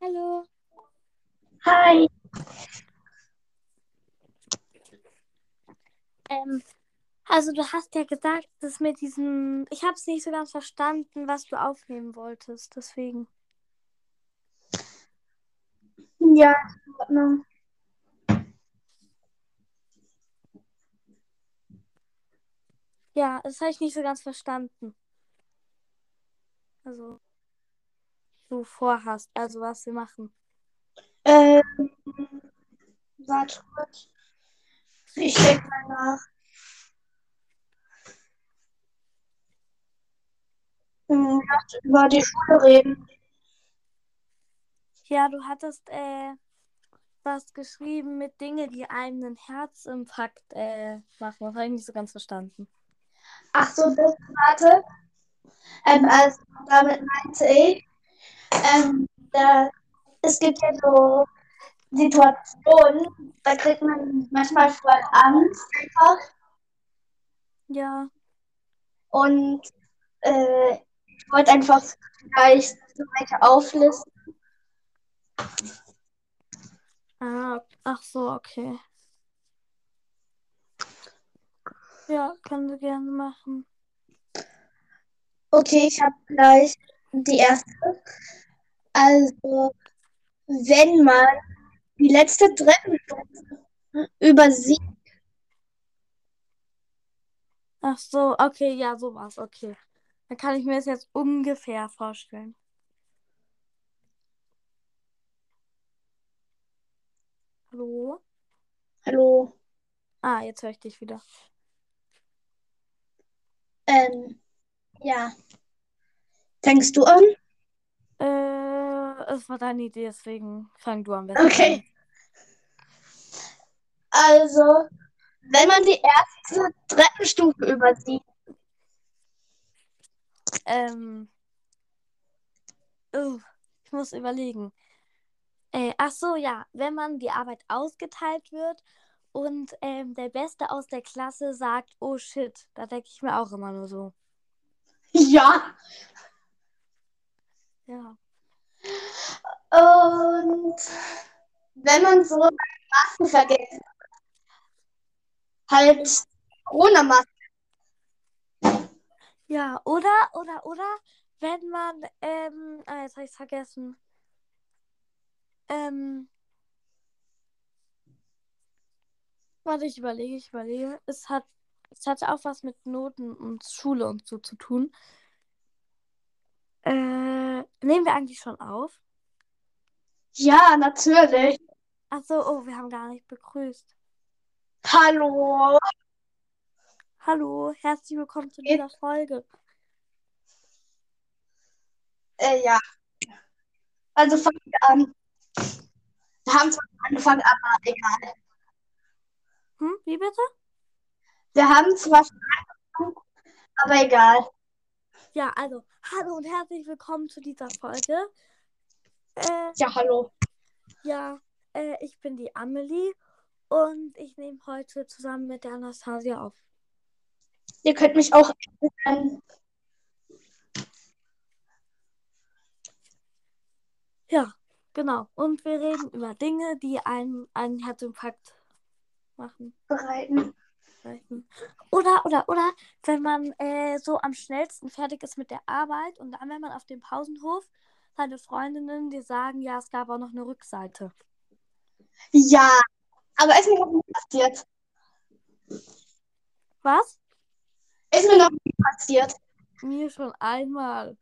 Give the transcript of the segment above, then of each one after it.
Hallo. Hi. Ähm, also du hast ja gesagt, dass mit diesem, ich habe es nicht so ganz verstanden, was du aufnehmen wolltest, deswegen. Ja, in Ordnung. Ja, das habe ich nicht so ganz verstanden. Also, du vorhast, also was wir machen. Ähm, warte kurz. Ich denke mal nach. Hm, Lass über die Schule reden. Ja, du hattest äh, was geschrieben mit Dinge, die einem einen Herzinfarkt äh, machen. Das habe ich nicht so ganz verstanden. Ach so, das warte. Ähm, also damit meinte ich, ähm, da, es gibt ja so Situationen, da kriegt man manchmal voll Angst einfach. Ja, Und äh, ich wollte einfach vielleicht so welche auflisten. ah, ach so, okay. Ja, können wir gerne machen. Okay, ich habe gleich die erste. Also, wenn man die letzte Treppenstufe übersieht, Ach so, okay, ja, sowas, okay. Dann kann ich mir das jetzt ungefähr vorstellen. Hallo? hallo, Ah, jetzt höre ich dich wieder. ähm, ja, fängst du an? Äh, es war deine Idee, deswegen fang du am besten Okay. Also, wenn man die erste Treppenstufe übersieht, an. Ähm, uh, ich muss überlegen. Äh, ach so, ja, wenn man die Arbeit ausgeteilt wird und ähm, der Beste aus der Klasse sagt, oh shit, da denke ich mir auch immer nur so. ja, Ja. und wenn man so Masken vergessen hat, halt Corona-Masken, Ja, oder, oder, oder, wenn man, ähm, ah, jetzt habe ich es vergessen. Ähm, warte, ich überlege, ich überlege. Es hat, es hatte auch was mit Noten und Schule und so zu tun. Äh, nehmen wir eigentlich schon auf? ja, natürlich. Ach so, oh, wir haben gar nicht begrüßt. Hallo, Hallo, herzlich willkommen zu dieser Folge. äh, ja, also fangen wir an. Wir haben zwar angefangen, aber egal. Hm, wie bitte? Wir haben zwar schon angefangen, aber egal. Ja, also, hallo und herzlich willkommen zu dieser Folge. Äh, Ja, hallo. ja, äh, ich bin die Amelie und ich nehme heute zusammen mit der Anastasia auf. Ihr könnt mich auch nennen. Ja, genau. Und wir reden über Dinge, die einen einen Herzinfarkt machen. bereiten. Reichen. Oder, oder, oder, wenn man äh, so am schnellsten fertig ist mit der Arbeit und dann, wenn man auf dem Pausenhof seine Freundinnen dir sagen, ja, es gab auch noch eine Rückseite. Ja, aber ist mir noch nie passiert. Was? Ist mir noch nie passiert. Mir schon einmal.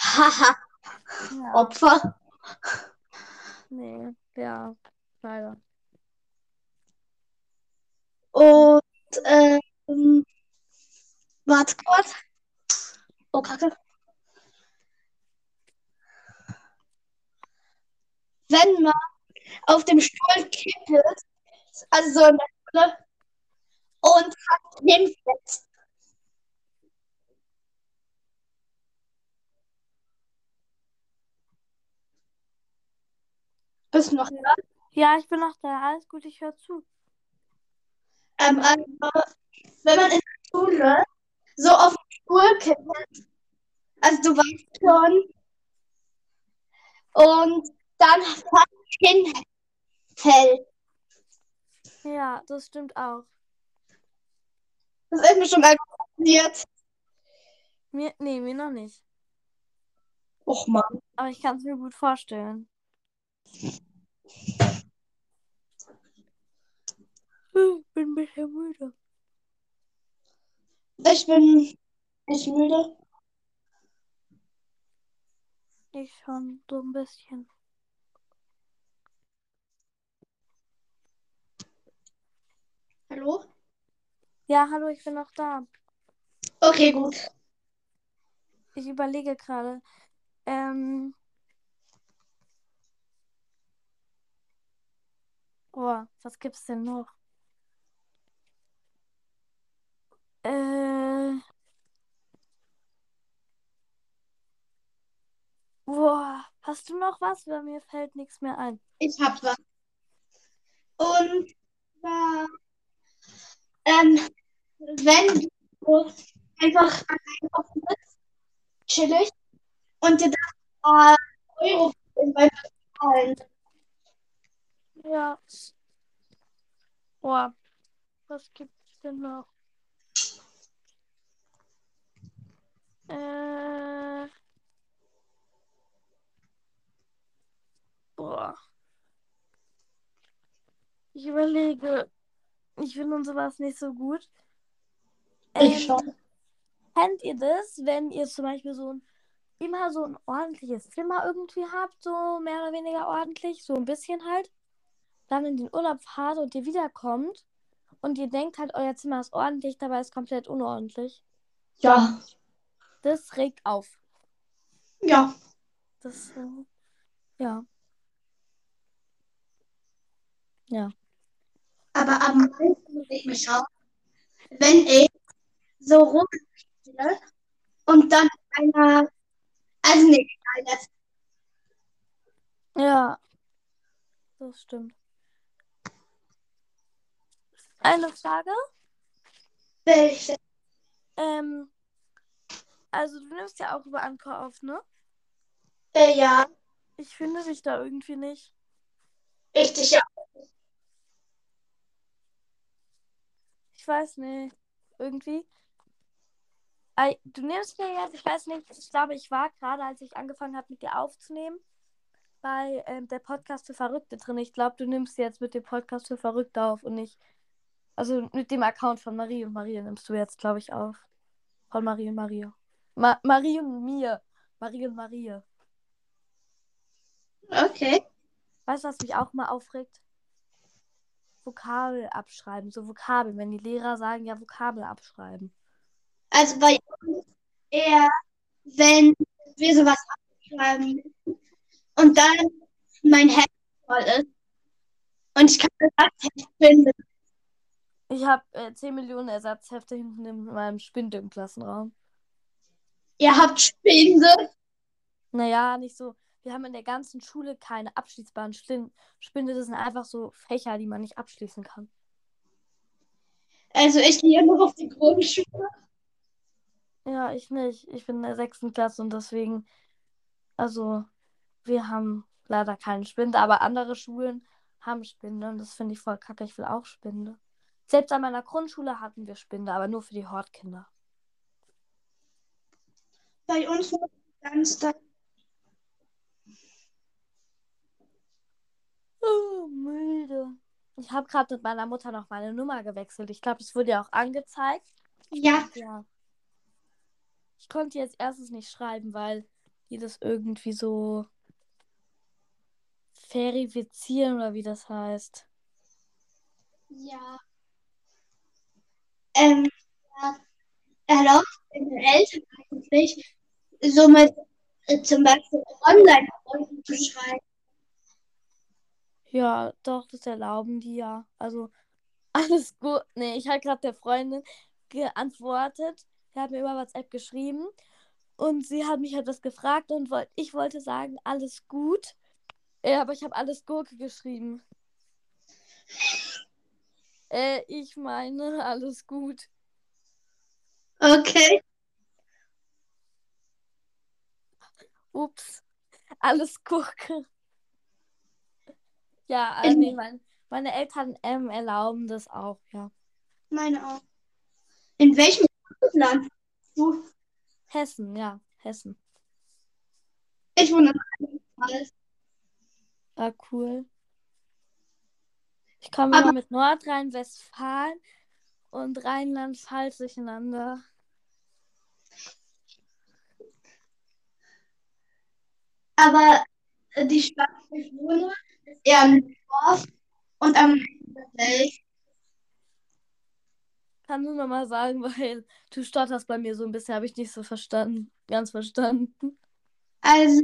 Haha, Ja, Opfer. nee, ja, leider. Und, ähm, warte kurz. Oh, Kacke. Wenn man auf dem Stuhl kippelt, also so in der Schule, und hat hinfällt, bist du noch da? Ja, ich bin noch da. Alles gut, ich höre zu. Ähm, also, wenn man in der Schule so auf den Stuhl kippelt, also du weißt schon, und dann hinfällt. Ja, das stimmt auch. Das ist mir schon mal passiert. Mir, nee, mir noch nicht. Och man. Aber ich kann es mir gut vorstellen. Ich bin ein bisschen müde. Ich bin echt müde. Ich schon so ein bisschen. Hallo? Ja, hallo, ich bin noch da. Okay, gut. Ich überlege gerade. Ähm. Oh, was gibt's denn noch? Äh. Boah, hast du noch was? Weil mir fällt nichts mehr ein. Ich hab was. Und zwar, ähm, wenn du einfach einkaufen bist, chillig, und dir da äh, Euro beim Bezahlen. Ja. Boah, was gibt's denn noch? Äh. Boah. Ich überlege. Ich finde sowas nicht so gut. Ich Ähm, schon. Kennt ihr das, wenn ihr zum Beispiel so ein immer so ein ordentliches Zimmer irgendwie habt, so mehr oder weniger ordentlich, so ein bisschen halt, dann in den Urlaub fahrt und ihr wiederkommt und ihr denkt halt, euer Zimmer ist ordentlich, dabei ist komplett unordentlich. Ja, Das regt auf. ja. Das, äh, ja. Ja. Aber am meisten muss ich mich schauen, wenn ich so rumstehe und dann einer, also nicht einer, Ja. Das stimmt. Eine Frage. welche, Ähm, also du nimmst ja auch über Anchor auf, ne? äh, ja, Ich finde dich da irgendwie nicht. richtig, ja. Ich weiß nicht. Irgendwie. Du nimmst mir jetzt, ich weiß nicht, ich glaube, ich war gerade, als ich angefangen habe, mit dir aufzunehmen, bei ähm, der Podcast für Verrückte drin. Ich glaube, du nimmst jetzt mit dem Podcast für Verrückte auf und nicht. Also mit dem Account von Marie und Maria nimmst du jetzt, glaube ich, auf. Von Marie und Maria. Ma Marie und mir. Marie und Maria. Okay. Weißt du, was mich auch mal aufregt? Vokabel abschreiben. So Vokabeln, wenn die Lehrer sagen, ja, Vokabel abschreiben. Also bei uns eher, wenn wir sowas abschreiben und dann mein Handy voll ist und ich kann das nicht finden. Ich habe äh, 10 Millionen Ersatzhefte hinten in meinem Spinde im Klassenraum. Ihr habt Spinde. Naja, nicht so. Wir haben in der ganzen Schule keine abschließbaren Schlin- Spinde. Das sind einfach so Fächer, die man nicht abschließen kann. Also ich gehe noch auf die Grundschule. Ja, ich nicht. Ich bin in der sechsten Klasse und deswegen, also, wir haben leider keine Spinde, aber andere Schulen haben Spinde und das finde ich voll kacke. Ich will auch Spinde. Selbst an meiner Grundschule hatten wir Spinde, aber nur für die Hortkinder. Bei uns muss ganz Oh, müde. Ich habe gerade mit meiner Mutter noch meine Nummer gewechselt. Ich glaube, es wurde ja auch angezeigt. Ja, Ja. Ich konnte jetzt erstens nicht schreiben, weil die das irgendwie so verifizieren oder wie das heißt. ja. Ähm, ja. erlaubt den Eltern eigentlich, somit äh, zum Beispiel online zu schreiben. Ja, doch, das erlauben die ja. Also, alles gut. Nee, ich habe gerade der Freundin geantwortet. Sie hat mir über WhatsApp geschrieben. Und sie hat mich etwas gefragt und wollt, ich wollte sagen, alles gut. Äh, aber ich habe alles Gurke geschrieben. Äh, ich meine, alles gut. Okay. Ups. Alles Gurke. Ja, äh, nee, mein, meine Eltern ähm, erlauben das auch, ja. Meine auch. In welchem Land? Du? Hessen, ja, Hessen. Ich wohne in Rheinland-Pfalz. Ah, cool. Ich komme immer mit Nordrhein-Westfalen und Rheinland-Pfalz durcheinander. Aber äh, die Stadt, wo ich wohne, eher ein Dorf und am Welt. Kannst du noch mal sagen, weil du stotterst bei mir so ein bisschen, habe ich nicht so verstanden. Ganz verstanden. Also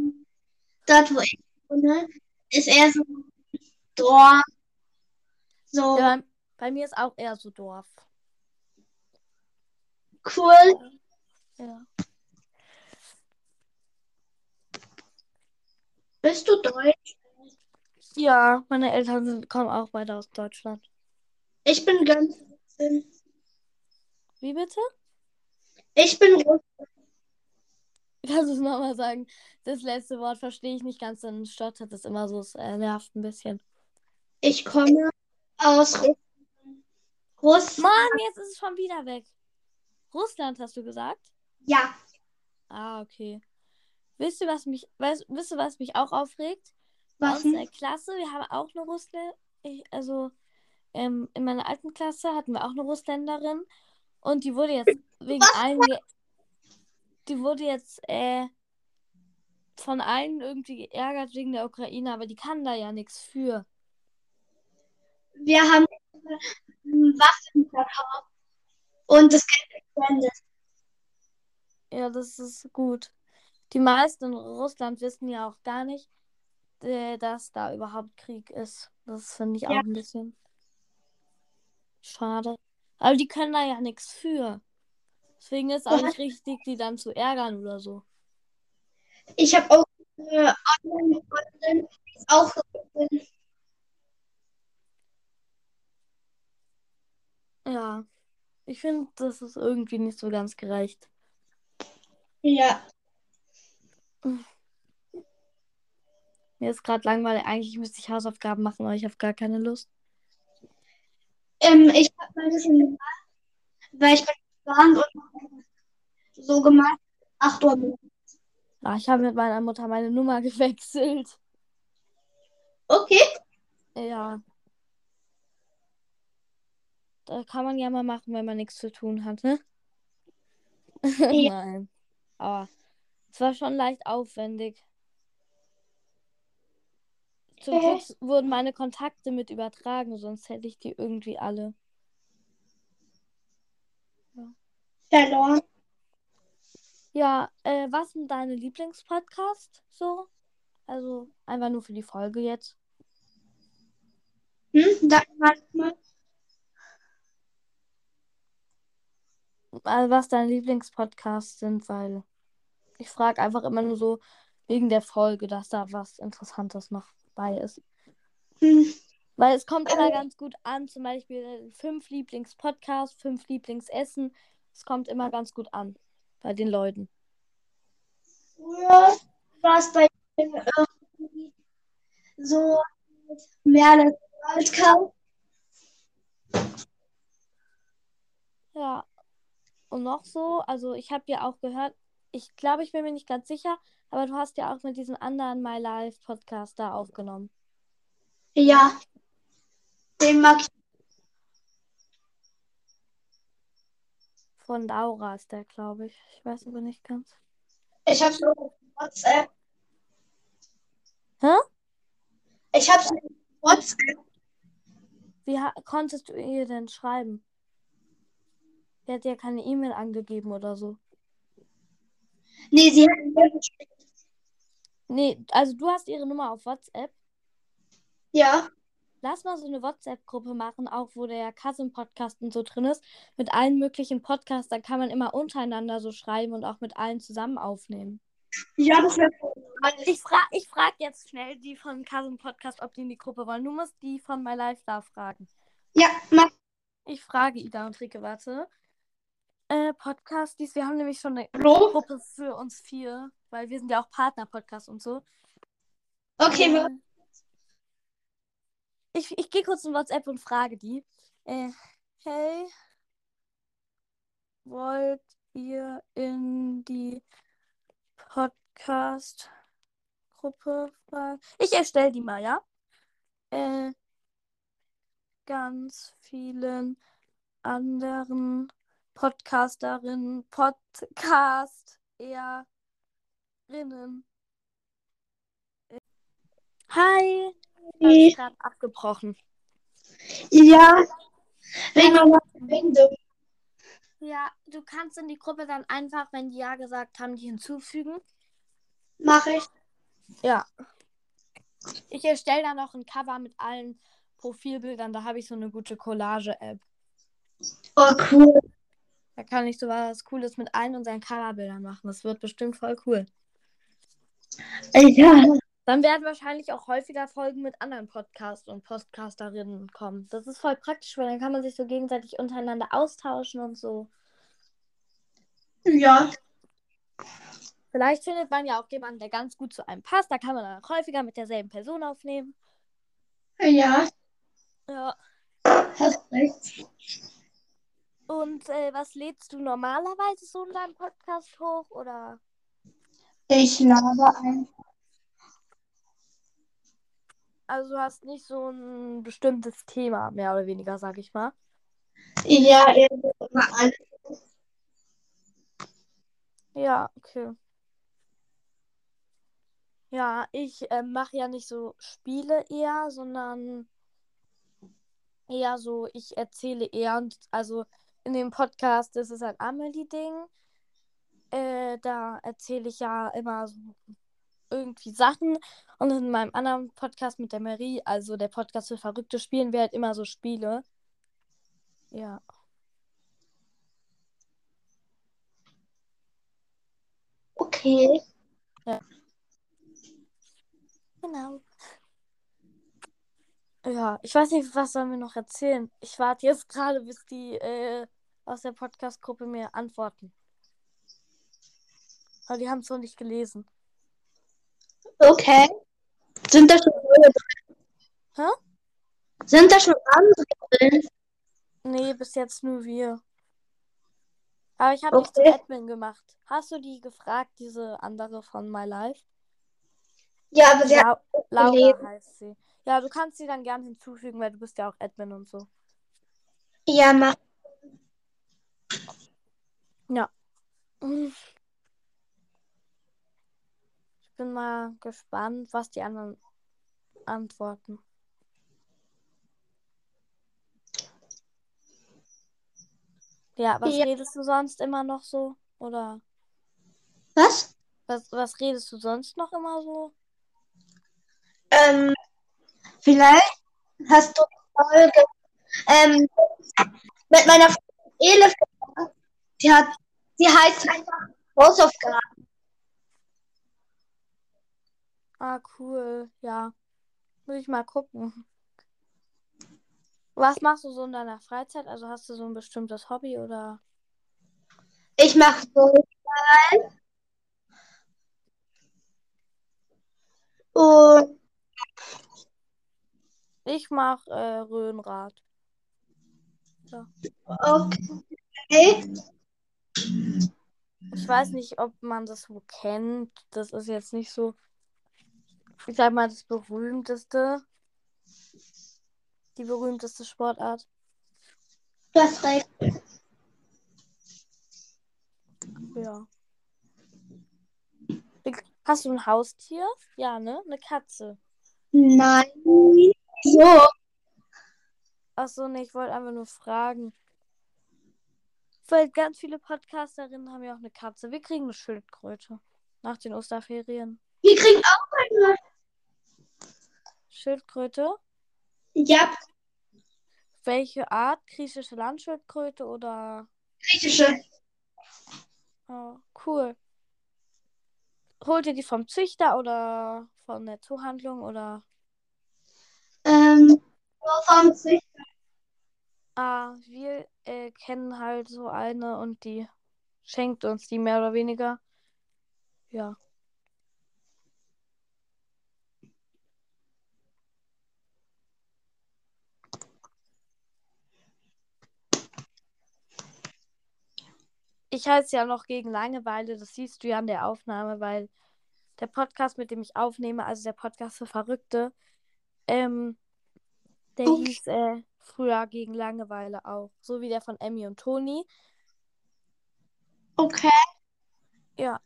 dort, wo ich wohne, ist eher so Dorf. So Ja, bei, bei mir ist auch eher so Dorf. cool. Ja. Bist du deutsch? Ja, meine Eltern sind, kommen auch beide aus Deutschland. Ich bin ganz. Wie bitte? Ich bin Russ. Kannst du es nochmal sagen? Das letzte Wort verstehe ich nicht ganz, dann stottert es immer so, es äh, nervt ein bisschen. Ich komme aus Russland. Russ. Mann, jetzt ist es schon wieder weg. Russland hast du gesagt? Ja. Ah, okay. Wisst ihr, was mich, weißt, wisst ihr, was mich auch aufregt? Was denn? der Klasse, wir haben auch eine Russland, also ähm, in meiner alten Klasse hatten wir auch eine Russländerin und die wurde jetzt wegen allen, ge die wurde jetzt äh, von allen irgendwie geärgert wegen der Ukraine, aber die kann da ja nichts für. Wir haben Waffen verkauft und das Geld gespendet. Ja, das ist gut. Die meisten in Russland wissen ja auch gar nicht, äh, dass da überhaupt Krieg ist. Das finde ich auch Ja. ein bisschen schade. Aber die können da ja nichts für. Deswegen ist auch nicht richtig, die dann zu ärgern oder so. Ich habe auch eine Online-Freundin, die ist auch Russin. Ja. Ich finde, das ist irgendwie nicht so ganz gerecht. Ja. Mir ist gerade langweilig. Eigentlich müsste ich Hausaufgaben machen, aber ich habe gar keine Lust. Ähm, ich habe mal ein bisschen gemacht, weil ich bin und so gemacht. 8 Uhr. Ah, ich habe mit meiner Mutter meine Nummer gewechselt. Okay. Ja. Da kann man ja mal machen, wenn man nichts zu tun hat, ne? Nein. Aber es war schon leicht aufwendig. Zum. Glück wurden meine Kontakte mit übertragen, sonst hätte ich die irgendwie alle. Verloren. Ja, äh, was sind deine Lieblingspodcasts so? Also einfach nur für die Folge jetzt. Hm? Sag mal. mal. Also was deine Lieblingspodcasts sind, weil ich frage einfach immer nur so wegen der Folge, dass da was Interessantes noch bei ist. Hm. Weil es kommt immer ganz gut an, zum Beispiel fünf Lieblingspodcasts, fünf Lieblingsessen. Es kommt immer ganz gut an bei den Leuten. Früher war es bei irgendwie so mehr als kalt. Ja. Und noch so, also ich habe ja auch gehört, ich glaube, ich bin mir nicht ganz sicher, aber du hast ja auch mit diesem anderen My Life Podcast da aufgenommen. Ja. Den mag ich. Von Laura ist der, glaube ich. Ich weiß aber nicht ganz. Ich habe so WhatsApp. Hä? Ich habe so WhatsApp. Wie konntest du ihr denn schreiben? Sie hat ja keine E-Mail angegeben oder so. Nee, sie hat mir geschrieben. Nee, also du hast ihre Nummer auf WhatsApp. Ja. Lass mal so eine WhatsApp-Gruppe machen, auch wo der Cousin-Podcast und so drin ist. Mit allen möglichen Podcasts. Da kann man immer untereinander so schreiben und auch mit allen zusammen aufnehmen. Ja, das wäre. Ich frage ich frag jetzt schnell die von Cousin Podcast, ob die in die Gruppe wollen. Du musst die von My Life da fragen. Ja, mach. Ich frage Ida und Rike, warte. Äh, Podcast, dies, wir haben nämlich schon eine Hallo? Gruppe für uns vier, weil wir sind ja auch Partner-Podcast und so. Okay, Äh, wir Ich, ich gehe kurz in WhatsApp und frage die. Äh, hey, wollt ihr in die Podcast-Gruppe fragen? Ich erstelle die mal, ja? Äh, ganz vielen anderen Podcasterinnen, Podcast-Erinnen. Hi. Das ist gerade abgebrochen. Ja. Wegen meiner Verbindung. Ja, du kannst in die Gruppe dann einfach, wenn die Ja gesagt haben, die hinzufügen. Mache ich. Ja. Ich erstelle dann noch ein Cover mit allen Profilbildern. Da habe ich so eine gute Collage-App. Oh, cool. Da kann ich so was Cooles mit allen unseren Coverbildern machen. Das wird bestimmt voll cool. Ja. Dann werden wahrscheinlich auch häufiger Folgen mit anderen Podcasts und Podcasterinnen kommen. Das ist voll praktisch, weil dann kann man sich so gegenseitig untereinander austauschen und so. Ja. Vielleicht findet man ja auch jemanden, der ganz gut zu einem passt. Da kann man dann auch häufiger mit derselben Person aufnehmen. Ja. Ja. Hast recht. Und äh, was lädst du normalerweise so in deinem Podcast hoch? Oder? Ich laber ein. Also du hast nicht so ein bestimmtes Thema, mehr oder weniger, sag ich mal. Ja, immer alles. Ja, okay. Ja, ich äh, mache ja nicht so Spiele eher, sondern eher so, ich erzähle eher. Und also in dem Podcast, ist ein Amelie-Ding. Äh, da erzähle ich ja immer so irgendwie Sachen. Und in meinem anderen Podcast mit der Marie, also der Podcast für Verrückte, spielen wir halt immer so Spiele. Ja. Okay. Genau. Ja, ich weiß nicht, was sollen wir noch erzählen. Ich warte jetzt gerade, bis die äh, aus der Podcast-Gruppe mir antworten. Aber die haben es noch nicht gelesen. Okay. Sind da schon andere drin? Hä? Sind da schon andere drin? Nee, bis jetzt nur wir. Aber ich habe dich Okay. zum Admin gemacht. Hast du die gefragt, diese andere von My Life? Ja, aber sie hat Lau Laura gelesen. heißt sie. Ja, du kannst sie dann gern hinzufügen, weil du bist ja auch Admin und so. ja mach. Ja. Bin mal gespannt, was die anderen antworten. Ja, was Ja. redest du sonst immer noch so? Oder Was? was, was redest du sonst noch immer so? Ähm, vielleicht hast du Folge ähm, mit meiner Freundin Elif. Die hat, die heißt einfach Hausaufgaben. Ah, cool. Ja. Muss ich mal gucken. Was machst du so in deiner Freizeit? Also hast du so ein bestimmtes Hobby oder? Ich mache so und Ich mache äh, Röhnrad. okay. Ich weiß nicht, ob man das so kennt. Das ist jetzt nicht so, ich sag mal, das berühmteste. Die berühmteste Sportart. Du hast recht. Ja. Hast du ein Haustier? Ja, ne? Eine Katze. Nein. So. Achso, ne, ich wollte einfach nur fragen. Weil ganz viele Podcasterinnen haben ja auch eine Katze. Wir kriegen eine Schildkröte. Nach den Osterferien. Wir kriegen auch eine. Schildkröte? Ja, Welche Art? Griechische Landschildkröte oder. griechische. Oh, cool. Holt ihr die vom Züchter oder von der Zuhandlung oder. Ähm, vom Züchter. Ah, wir äh, kennen halt so eine und die schenkt uns die mehr oder weniger. Ja. Ich es ja noch gegen Langeweile, das siehst du ja an der Aufnahme, weil der Podcast, mit dem ich aufnehme, also der Podcast für Verrückte, ähm, der Okay. hieß äh, früher gegen Langeweile auch. So wie der von Emmy und Toni. Okay. Ja.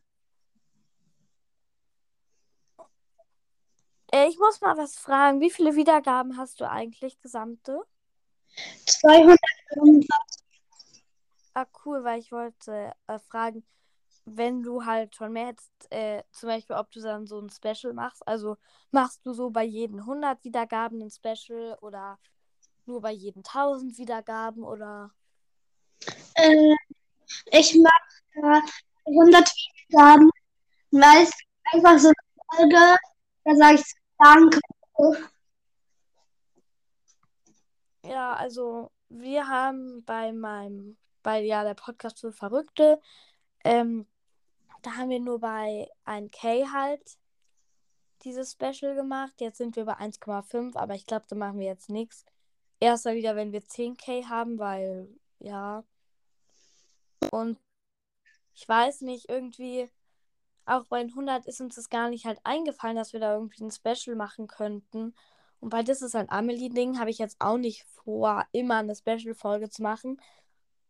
Äh, ich muss mal was fragen. Wie viele Wiedergaben hast du eigentlich gesamte? 255. Ah, cool, weil ich wollte äh, fragen, wenn du halt schon mehr hättest, äh, zum Beispiel, ob du dann so ein Special machst. Also machst du so bei jedem 100 Wiedergaben ein Special oder nur bei jedem 1000 Wiedergaben oder. Äh, ich mache äh, 100 Wiedergaben. Meist einfach so eine Folge. Da sage ich Danke. Ja, also wir haben bei meinem, bei ja der Podcast für Verrückte, ähm, da haben wir nur bei 1K halt dieses Special gemacht. Jetzt sind wir bei 1,5, aber ich glaube, da machen wir jetzt nichts. Erst mal wieder, wenn wir 10K haben, weil ja. Und ich weiß nicht, irgendwie auch bei den 100 ist uns das gar nicht halt eingefallen, dass wir da irgendwie ein Special machen könnten. Und bei Das ist ein Amelie-Ding habe ich jetzt auch nicht vor, immer eine Special-Folge zu machen,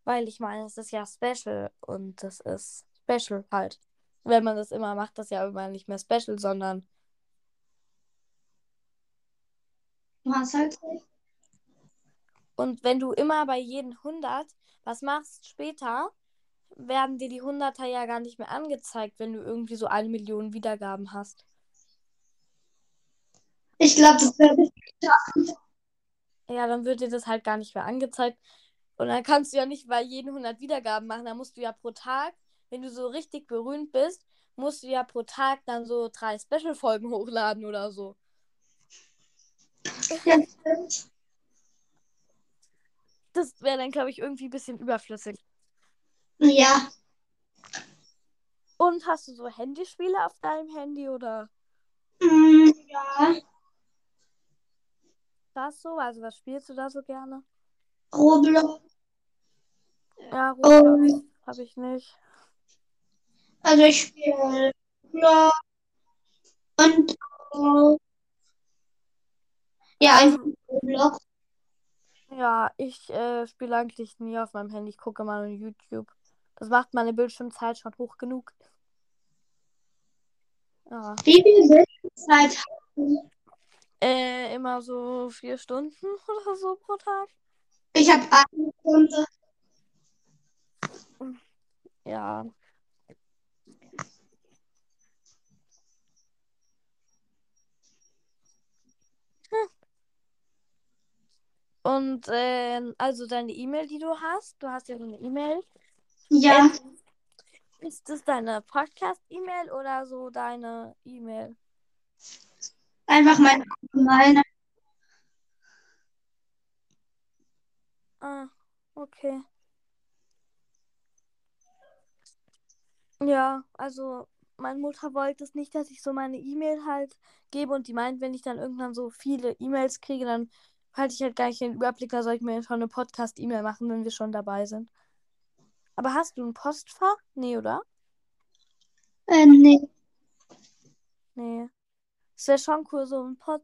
weil ich meine, es ist ja Special und das ist Special halt. Wenn man das immer macht, das ja immer nicht mehr Special, sondern Was halt? und wenn du immer bei jedem 100 was machst später, werden dir die 100er ja gar nicht mehr angezeigt, wenn du irgendwie so eine Million Wiedergaben hast. Ich glaube, das werde ich schaffen. Ja, dann wird dir das halt gar nicht mehr angezeigt. Und dann kannst du ja nicht bei jedem 100 Wiedergaben machen. Dann musst du ja pro Tag, wenn du so richtig berühmt bist, musst du ja pro Tag dann so drei Special-Folgen hochladen oder so. Ja, stimmt. Das wäre dann, glaube ich, irgendwie ein bisschen überflüssig. Ja, Und hast du so Handyspiele auf deinem Handy oder mm, ja. was so? Also was spielst du da so gerne? Roblox. Ja, Roblox Ähm, habe ich nicht. also ich spiele Roblox und auch, ja, einfach Roblox. Ja, ich äh, spiele eigentlich nie auf meinem Handy. Ich gucke mal nur YouTube. Das macht meine Bildschirmzeit schon hoch genug. Ja. Wie viel Bildschirmzeit hast du? Äh, immer so vier Stunden oder so pro Tag. Ich habe eine Stunde. Ja. Hm. Und ähm, also deine E-Mail, die du hast, du hast ja so eine E-Mail. Ja, Ähm, ist das deine Podcast-E-Mail oder so deine E-Mail? einfach meine allgemeine. Ah, okay. Ja, also meine Mutter wollte es nicht, dass ich so meine E-Mail halt gebe und die meint, wenn ich dann irgendwann so viele E-Mails kriege, dann halte ich halt gar nicht den Überblick, da soll ich mir schon eine Podcast-E-Mail machen, wenn wir schon dabei sind. Aber hast du ein Postfach? Nee, oder? Äh, nee. Nee. Es wäre schon cool, so ein Pot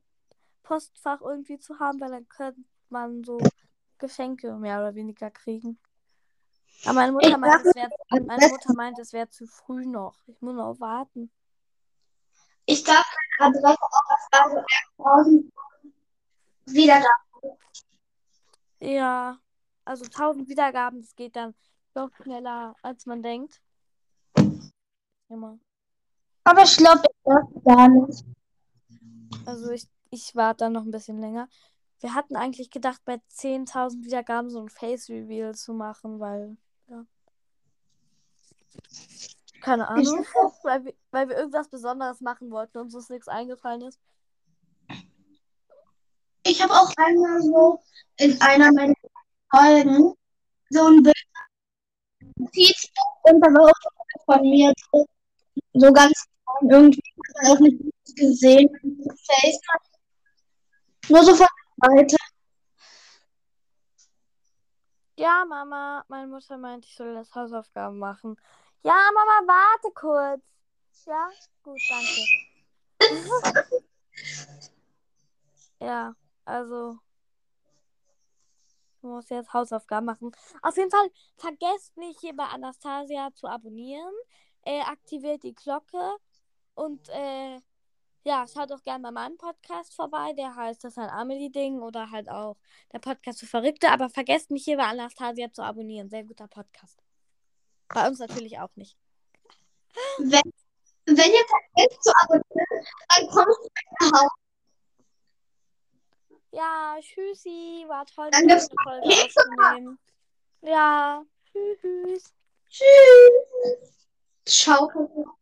Postfach irgendwie zu haben, weil dann könnte man so Geschenke mehr oder weniger kriegen. Aber meine Mutter meint, es wär, meine Mutter meint, es wäre zu früh noch. Ich muss noch warten. Ich darf meine Adresse auch also 1000 wieder da. Ja, also 1000 Wiedergaben, das geht dann doch schneller, als man denkt. Immer. Aber ich glaube, ich darf gar nicht. Also ich, ich warte dann noch ein bisschen länger. Wir hatten eigentlich gedacht, bei 10.000 Wiedergaben so ein Face-Reveal zu machen, weil, ja. Keine Ahnung. Weil wir, weil wir irgendwas Besonderes machen wollten und uns nichts eingefallen ist. Ich habe auch einmal so in einer meiner Folgen so ein Bild und da war auch von mir drin. so ganz irgendwie hat man auch nicht gesehen. Nur so von Ja, Ja, Mama. Meine Mutter meint, ich soll das Hausaufgaben machen. Ja, Mama, warte kurz. Ja, gut, danke. ja, also. Ich muss jetzt Hausaufgaben machen. Auf jeden Fall, vergesst nicht hier bei Anastasia zu abonnieren. Äh, aktiviert die Glocke. Und äh, ja, schaut auch gerne bei meinem Podcast vorbei. Der heißt das ein Amelie-Ding oder halt auch der Podcast für Verrückte. Aber vergesst nicht hier bei Anastasia zu abonnieren. Sehr guter Podcast. Bei uns natürlich auch nicht. Wenn, wenn ihr vergesst zu abonnieren, dann kommst du nach Hause. Ja, tschüssi. War toll, Dann eine Folge aufzunehmen. Ja, tschüss. Tschüss. Ciao.